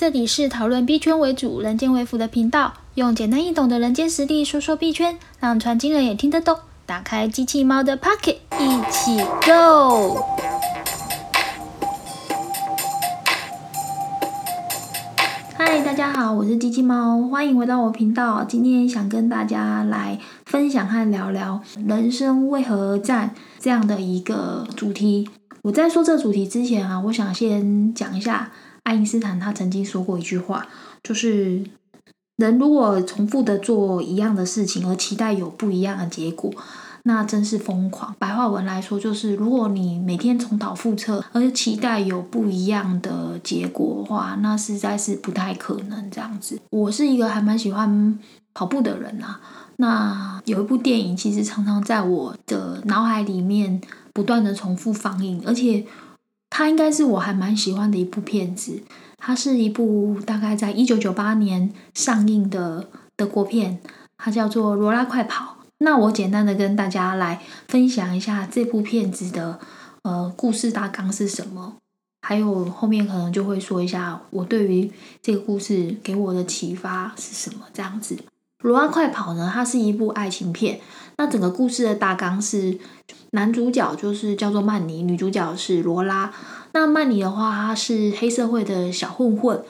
这里是讨论币圈为主、人间为辅的频道，用简单易懂的人间实力说说币圈，让传经人也听得懂。打开机器猫的 Pocket，一起 Go！嗨，大家好，我是机器猫，欢迎回到我频道。今天想跟大家来分享和聊聊“人生为何而战”这样的一个主题。我在说这主题之前啊，我想先讲一下。爱因斯坦他曾经说过一句话，就是人如果重复的做一样的事情，而期待有不一样的结果，那真是疯狂。白话文来说，就是如果你每天重蹈覆辙，而期待有不一样的结果的话，那实在是不太可能这样子。我是一个还蛮喜欢跑步的人啊，那有一部电影其实常常在我的脑海里面不断的重复放映，而且。它应该是我还蛮喜欢的一部片子，它是一部大概在一九九八年上映的德国片，它叫做《罗拉快跑》。那我简单的跟大家来分享一下这部片子的呃故事大纲是什么，还有后面可能就会说一下我对于这个故事给我的启发是什么这样子。《罗拉快跑》呢，它是一部爱情片，那整个故事的大纲是。男主角就是叫做曼尼，女主角是罗拉。那曼尼的话，他是黑社会的小混混，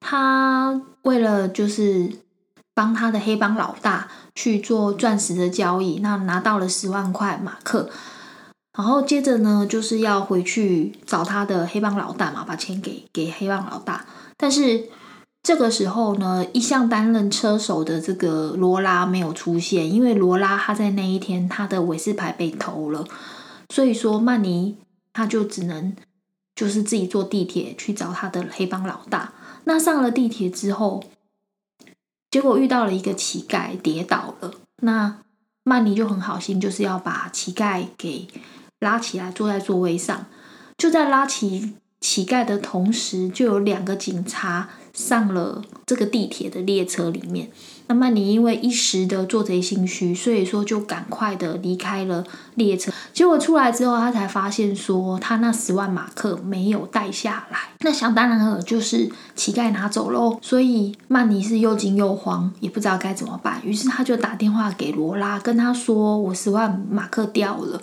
他为了就是帮他的黑帮老大去做钻石的交易，那拿到了十万块马克，然后接着呢就是要回去找他的黑帮老大嘛，把钱给给黑帮老大，但是。这个时候呢，一向担任车手的这个罗拉没有出现，因为罗拉他在那一天他的韦斯牌被偷了，所以说曼尼他就只能就是自己坐地铁去找他的黑帮老大。那上了地铁之后，结果遇到了一个乞丐跌倒了，那曼尼就很好心，就是要把乞丐给拉起来坐在座位上，就在拉起乞丐的同时，就有两个警察。上了这个地铁的列车里面，那曼尼因为一时的做贼心虚，所以说就赶快的离开了列车。结果出来之后，他才发现说他那十万马克没有带下来。那想当然了，就是乞丐拿走喽。所以曼尼是又惊又慌，也不知道该怎么办。于是他就打电话给罗拉，跟他说：“我十万马克掉了，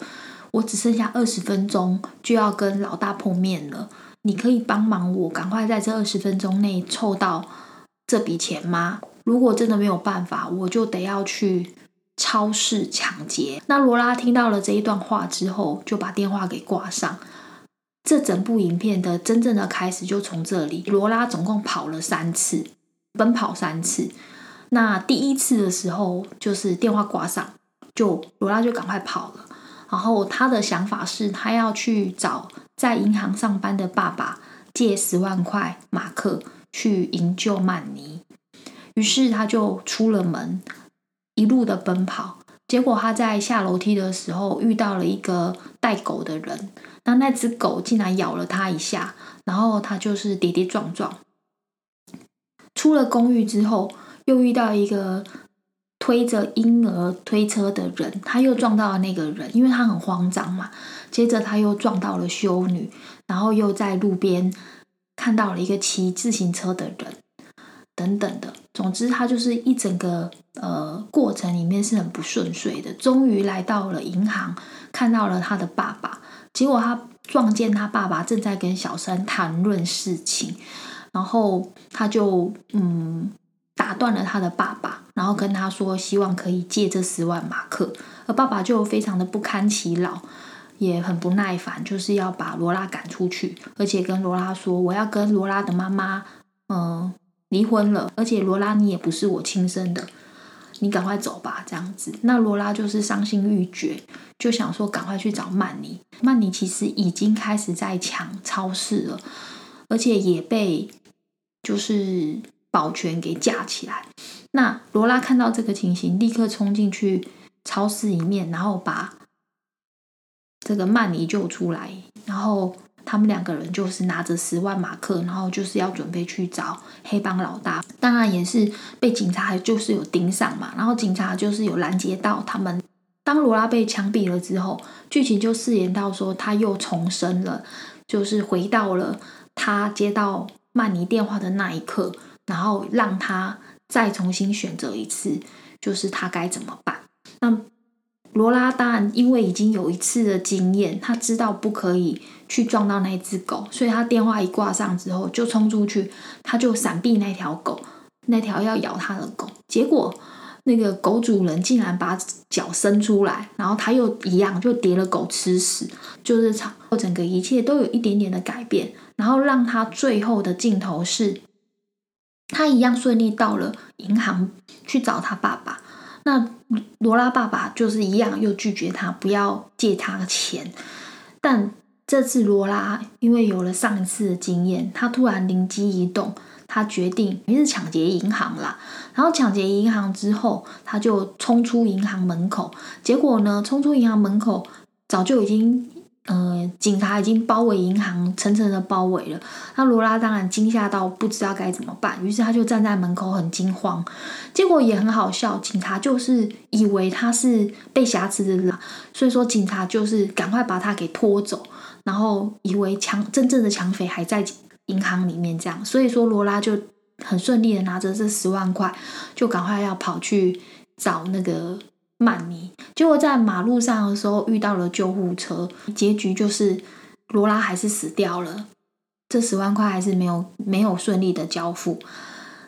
我只剩下二十分钟就要跟老大碰面了。”你可以帮忙我，赶快在这二十分钟内凑到这笔钱吗？如果真的没有办法，我就得要去超市抢劫。那罗拉听到了这一段话之后，就把电话给挂上。这整部影片的真正的开始就从这里。罗拉总共跑了三次，奔跑三次。那第一次的时候，就是电话挂上，就罗拉就赶快跑了。然后他的想法是他要去找。在银行上班的爸爸借十万块马克去营救曼尼，于是他就出了门，一路的奔跑。结果他在下楼梯的时候遇到了一个带狗的人，那那只狗竟然咬了他一下，然后他就是跌跌撞撞。出了公寓之后，又遇到一个推着婴儿推车的人，他又撞到了那个人，因为他很慌张嘛。接着他又撞到了修女，然后又在路边看到了一个骑自行车的人，等等的。总之，他就是一整个呃过程里面是很不顺遂的。终于来到了银行，看到了他的爸爸。结果他撞见他爸爸正在跟小三谈论事情，然后他就嗯打断了他的爸爸，然后跟他说希望可以借这十万马克，而爸爸就非常的不堪其扰。也很不耐烦，就是要把罗拉赶出去，而且跟罗拉说：“我要跟罗拉的妈妈，嗯，离婚了。而且罗拉你也不是我亲生的，你赶快走吧。”这样子，那罗拉就是伤心欲绝，就想说赶快去找曼尼。曼尼其实已经开始在抢超市了，而且也被就是保全给架起来。那罗拉看到这个情形，立刻冲进去超市里面，然后把。这个曼尼救出来，然后他们两个人就是拿着十万马克，然后就是要准备去找黑帮老大。当然也是被警察就是有盯上嘛，然后警察就是有拦截到他们。当罗拉被枪毙了之后，剧情就饰演到说他又重生了，就是回到了他接到曼尼电话的那一刻，然后让他再重新选择一次，就是他该怎么办。那罗拉当然因为已经有一次的经验，他知道不可以去撞到那只狗，所以他电话一挂上之后就冲出去，他就闪避那条狗，那条要咬他的狗。结果那个狗主人竟然把脚伸出来，然后他又一样就叠了狗吃屎，就是场整个一切都有一点点的改变，然后让他最后的镜头是，他一样顺利到了银行去找他爸爸。那罗拉爸爸就是一样，又拒绝他不要借他钱。但这次罗拉因为有了上一次的经验，他突然灵机一动，他决定于是抢劫银行啦。然后抢劫银行之后，他就冲出银行门口。结果呢，冲出银行门口，早就已经。呃，警察已经包围银行，层层的包围了。那罗拉当然惊吓到不知道该怎么办，于是他就站在门口很惊慌。结果也很好笑，警察就是以为他是被挟持的人，所以说警察就是赶快把他给拖走，然后以为抢真正的抢匪还在银行里面这样。所以说罗拉就很顺利的拿着这十万块，就赶快要跑去找那个。曼尼，结果在马路上的时候遇到了救护车，结局就是罗拉还是死掉了，这十万块还是没有没有顺利的交付。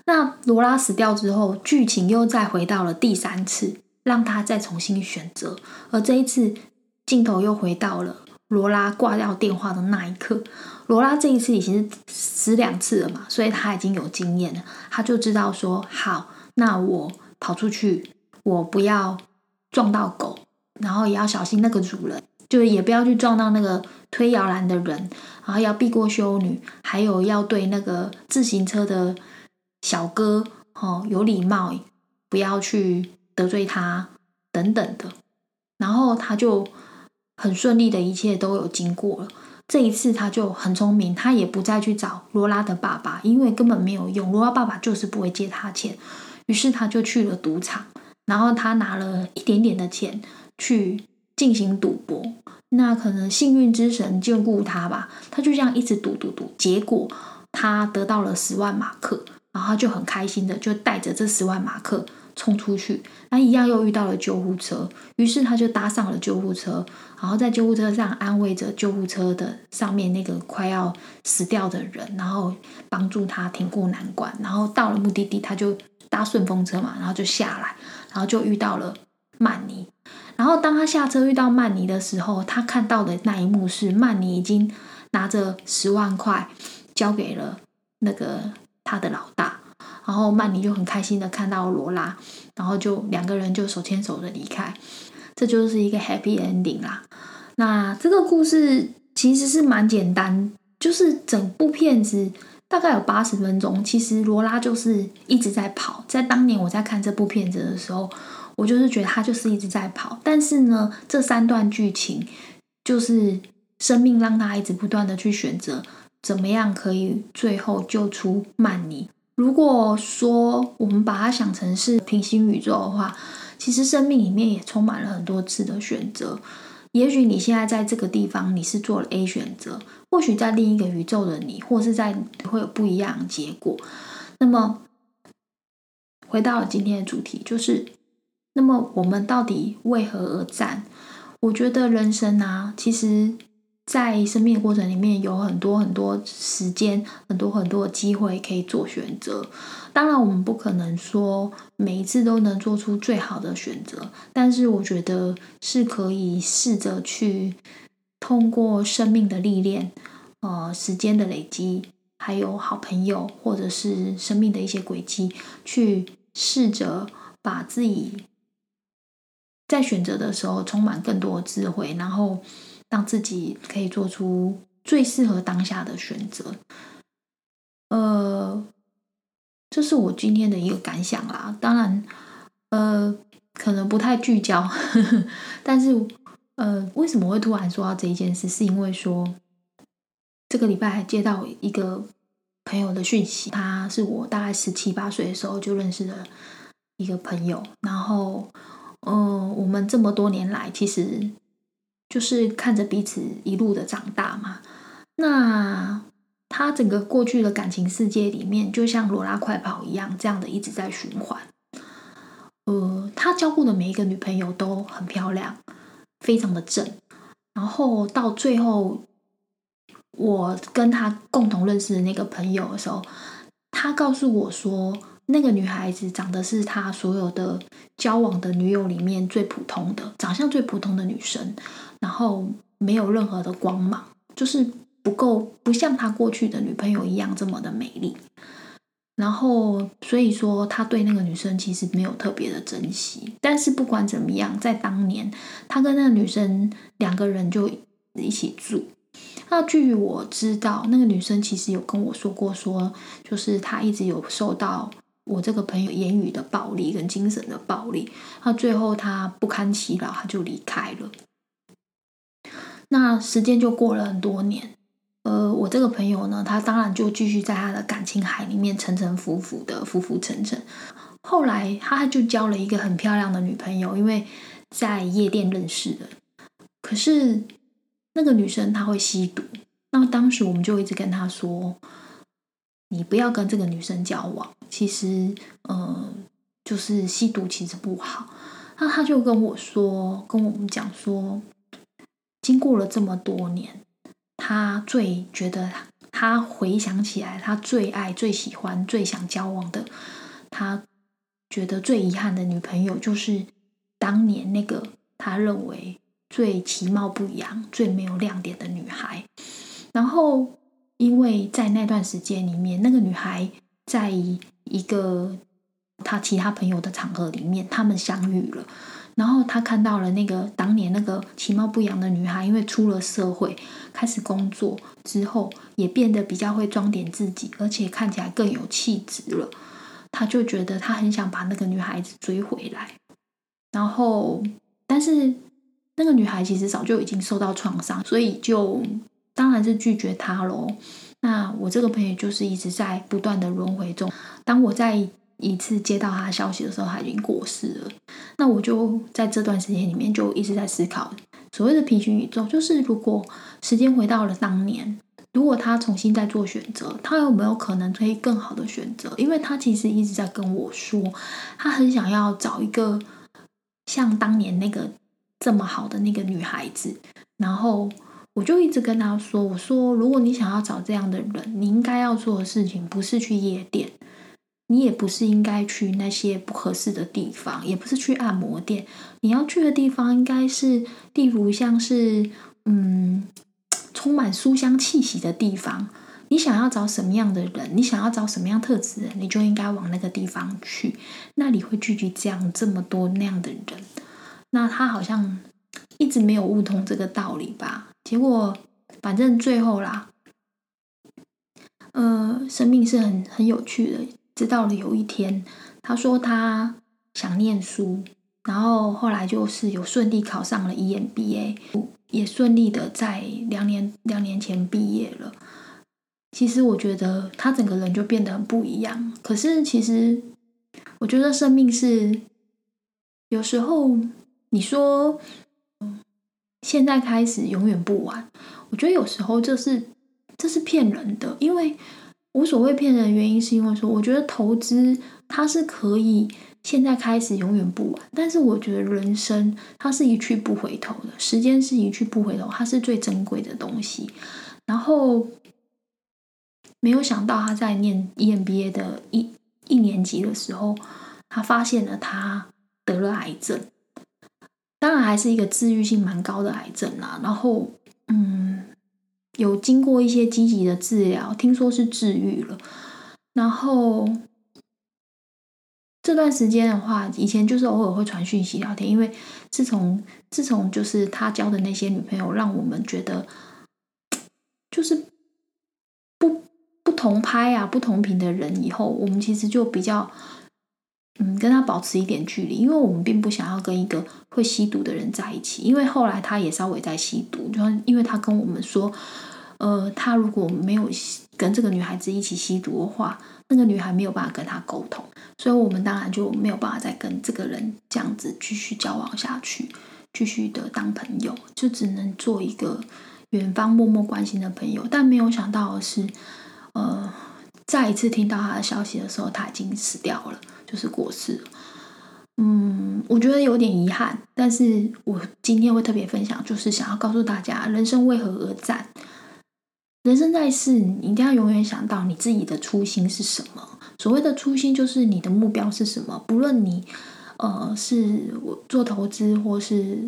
那罗拉死掉之后，剧情又再回到了第三次，让他再重新选择，而这一次镜头又回到了罗拉挂掉电话的那一刻。罗拉这一次已经是死两次了嘛，所以他已经有经验了，他就知道说好，那我跑出去，我不要。撞到狗，然后也要小心那个主人，就是也不要去撞到那个推摇篮的人，然后要避过修女，还有要对那个自行车的小哥哦有礼貌，不要去得罪他等等的。然后他就很顺利的一切都有经过了。这一次他就很聪明，他也不再去找罗拉的爸爸，因为根本没有用，罗拉爸爸就是不会借他钱。于是他就去了赌场。然后他拿了一点点的钱去进行赌博，那可能幸运之神眷顾他吧，他就这样一直赌赌赌，结果他得到了十万马克，然后就很开心的就带着这十万马克冲出去，那一样又遇到了救护车，于是他就搭上了救护车，然后在救护车上安慰着救护车的上面那个快要死掉的人，然后帮助他挺过难关，然后到了目的地他就。搭顺风车嘛，然后就下来，然后就遇到了曼尼。然后当他下车遇到曼尼的时候，他看到的那一幕是曼尼已经拿着十万块交给了那个他的老大。然后曼尼就很开心的看到罗拉，然后就两个人就手牵手的离开。这就是一个 happy ending 啦。那这个故事其实是蛮简单，就是整部片子。大概有八十分钟，其实罗拉就是一直在跑。在当年我在看这部片子的时候，我就是觉得他就是一直在跑。但是呢，这三段剧情就是生命让他一直不断的去选择怎么样可以最后救出曼尼。如果说我们把它想成是平行宇宙的话，其实生命里面也充满了很多次的选择。也许你现在在这个地方，你是做了 A 选择，或许在另一个宇宙的你，或是在会有不一样的结果。那么，回到今天的主题，就是，那么我们到底为何而战？我觉得人生啊，其实。在生命过程里面有很多很多时间，很多很多的机会可以做选择。当然，我们不可能说每一次都能做出最好的选择，但是我觉得是可以试着去通过生命的历练，呃，时间的累积，还有好朋友或者是生命的一些轨迹，去试着把自己在选择的时候充满更多的智慧，然后。让自己可以做出最适合当下的选择，呃，这是我今天的一个感想啦。当然，呃，可能不太聚焦，但是，呃，为什么会突然说到这一件事？是因为说这个礼拜还接到一个朋友的讯息，他是我大概十七八岁的时候就认识的一个朋友，然后，嗯，我们这么多年来其实。就是看着彼此一路的长大嘛，那他整个过去的感情世界里面，就像罗拉快跑一样，这样的一直在循环。呃，他交过的每一个女朋友都很漂亮，非常的正。然后到最后，我跟他共同认识的那个朋友的时候，他告诉我说，那个女孩子长得是他所有的交往的女友里面最普通的，长相最普通的女生，然后没有任何的光芒，就是。不够，不像他过去的女朋友一样这么的美丽。然后，所以说他对那个女生其实没有特别的珍惜。但是不管怎么样，在当年，他跟那个女生两个人就一起住。那据我知道，那个女生其实有跟我说过，说就是她一直有受到我这个朋友言语的暴力跟精神的暴力。那最后她不堪其扰，她就离开了。那时间就过了很多年。呃，我这个朋友呢，他当然就继续在他的感情海里面沉沉浮浮的浮浮沉沉。后来他就交了一个很漂亮的女朋友，因为在夜店认识的。可是那个女生她会吸毒，那么当时我们就一直跟他说：“你不要跟这个女生交往，其实呃，就是吸毒其实不好。”那他就跟我说，跟我们讲说，经过了这么多年。他最觉得，他回想起来，他最爱、最喜欢、最想交往的，他觉得最遗憾的女朋友，就是当年那个他认为最其貌不扬、最没有亮点的女孩。然后，因为在那段时间里面，那个女孩在一个他其他朋友的场合里面，他们相遇了。然后他看到了那个当年那个其貌不扬的女孩，因为出了社会开始工作之后，也变得比较会装点自己，而且看起来更有气质了。他就觉得他很想把那个女孩子追回来。然后，但是那个女孩其实早就已经受到创伤，所以就当然是拒绝他喽。那我这个朋友就是一直在不断的轮回中。当我在。一次接到他消息的时候，他已经过世了。那我就在这段时间里面就一直在思考，所谓的平行宇宙，就是如果时间回到了当年，如果他重新再做选择，他有没有可能可以更好的选择？因为他其实一直在跟我说，他很想要找一个像当年那个这么好的那个女孩子。然后我就一直跟他说：“我说，如果你想要找这样的人，你应该要做的事情不是去夜店。”你也不是应该去那些不合适的地方，也不是去按摩店。你要去的地方应该是，例如像是嗯，充满书香气息的地方。你想要找什么样的人？你想要找什么样特质人？你就应该往那个地方去。那里会聚集这样这么多那样的人。那他好像一直没有悟通这个道理吧？结果反正最后啦，呃，生命是很很有趣的。知道了有一天，他说他想念书，然后后来就是有顺利考上了 EMBA，也顺利的在两年两年前毕业了。其实我觉得他整个人就变得很不一样。可是其实我觉得生命是有时候你说现在开始永远不晚，我觉得有时候这是这是骗人的，因为。无所谓骗人的原因，是因为说，我觉得投资它是可以现在开始永远不晚，但是我觉得人生它是一去不回头的，时间是一去不回头，它是最珍贵的东西。然后没有想到他在念 EMBA 的一一年级的时候，他发现了他得了癌症，当然还是一个治愈性蛮高的癌症啦。然后，嗯。有经过一些积极的治疗，听说是治愈了。然后这段时间的话，以前就是偶尔会传讯息聊天，因为自从自从就是他交的那些女朋友，让我们觉得 就是不不同拍啊、不同频的人，以后我们其实就比较。嗯，跟他保持一点距离，因为我们并不想要跟一个会吸毒的人在一起。因为后来他也稍微在吸毒，就因为他跟我们说，呃，他如果没有跟这个女孩子一起吸毒的话，那个女孩没有办法跟他沟通，所以我们当然就没有办法再跟这个人这样子继续交往下去，继续的当朋友，就只能做一个远方默默关心的朋友，但没有想到的是，呃，再一次听到他的消息的时候，他已经死掉了，就是过世。嗯，我觉得有点遗憾，但是我今天会特别分享，就是想要告诉大家，人生为何而战？人生在世，你一定要永远想到你自己的初心是什么。所谓的初心，就是你的目标是什么。不论你，呃，是我做投资，或是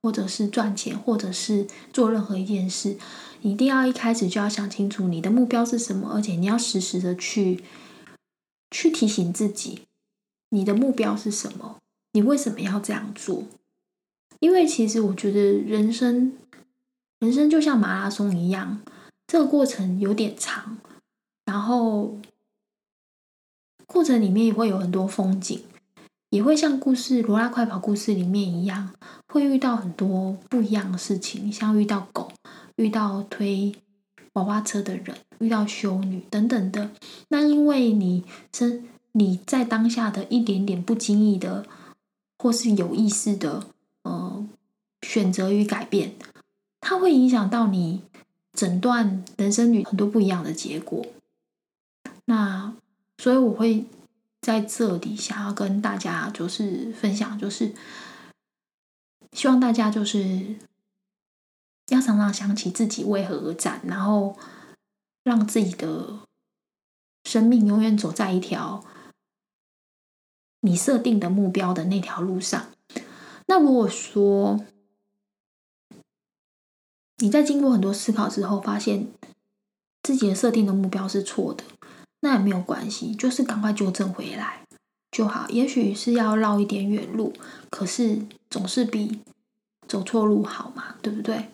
或者是赚钱，或者是做任何一件事，一定要一开始就要想清楚你的目标是什么，而且你要时时的去去提醒自己。你的目标是什么？你为什么要这样做？因为其实我觉得人生，人生就像马拉松一样，这个过程有点长，然后过程里面也会有很多风景，也会像故事《罗拉快跑》故事里面一样，会遇到很多不一样的事情，像遇到狗，遇到推娃娃车的人，遇到修女等等的。那因为你生。你在当下的一点点不经意的，或是有意识的，呃，选择与改变，它会影响到你整段人生里很多不一样的结果。那所以我会在这里想要跟大家就是分享，就是希望大家就是要常常想起自己为何而战，然后让自己的生命永远走在一条。你设定的目标的那条路上，那如果说你在经过很多思考之后，发现自己的设定的目标是错的，那也没有关系，就是赶快纠正回来就好。也许是要绕一点远路，可是总是比走错路好嘛，对不对？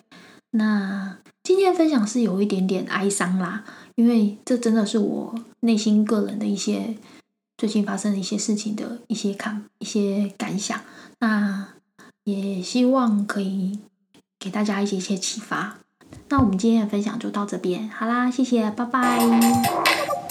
那今天的分享是有一点点哀伤啦，因为这真的是我内心个人的一些。最近发生的一些事情的一些看一些感想，那也希望可以给大家一些一些启发。那我们今天的分享就到这边，好啦，谢谢，拜拜。